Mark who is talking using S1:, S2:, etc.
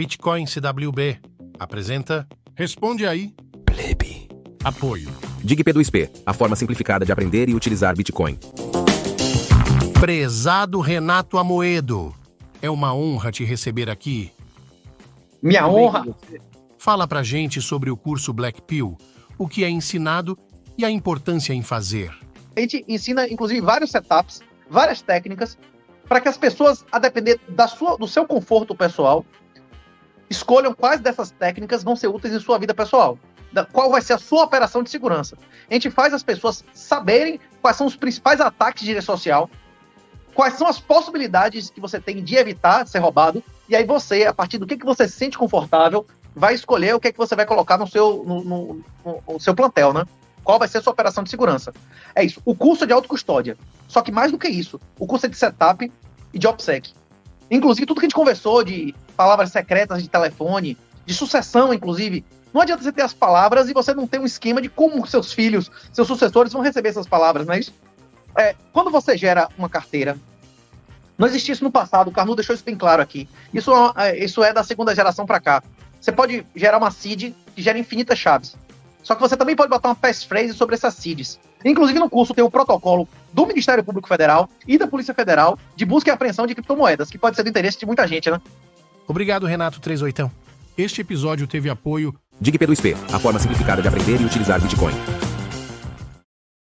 S1: Bitcoin CWB apresenta Responde aí.
S2: Plebe.
S1: Apoio.
S2: DigP2P, a forma simplificada de aprender e utilizar Bitcoin.
S1: Prezado Renato Amoedo, é uma honra te receber aqui.
S3: Minha honra.
S1: Fala pra gente sobre o curso Black Pill, o que é ensinado e a importância em fazer.
S3: A gente ensina, inclusive, vários setups, várias técnicas, para que as pessoas, a depender da sua, do seu conforto pessoal, escolham quais dessas técnicas vão ser úteis em sua vida pessoal. Da, qual vai ser a sua operação de segurança. A gente faz as pessoas saberem quais são os principais ataques de rede social, quais são as possibilidades que você tem de evitar ser roubado, e aí você, a partir do que, que você se sente confortável, vai escolher o que, é que você vai colocar no seu, no, no, no seu plantel, né? Qual vai ser a sua operação de segurança. É isso. O curso é de autocustódia. Só que mais do que isso, o curso é de setup e de OPSEC. Inclusive, tudo que a gente conversou de palavras secretas de telefone, de sucessão, inclusive, não adianta você ter as palavras e você não ter um esquema de como seus filhos, seus sucessores vão receber essas palavras, não é isso? É, quando você gera uma carteira, não existia isso no passado, o Carnu deixou isso bem claro aqui. Isso é, isso é da segunda geração para cá. Você pode gerar uma seed que gera infinitas chaves. Só que você também pode botar uma passphrase sobre essas seeds. Inclusive no curso tem o protocolo do Ministério Público Federal e da Polícia Federal de busca e apreensão de criptomoedas, que pode ser do interesse de muita gente, né?
S1: Obrigado, Renato 38. Este episódio teve apoio
S2: DigP2P, a forma simplificada de aprender e utilizar Bitcoin.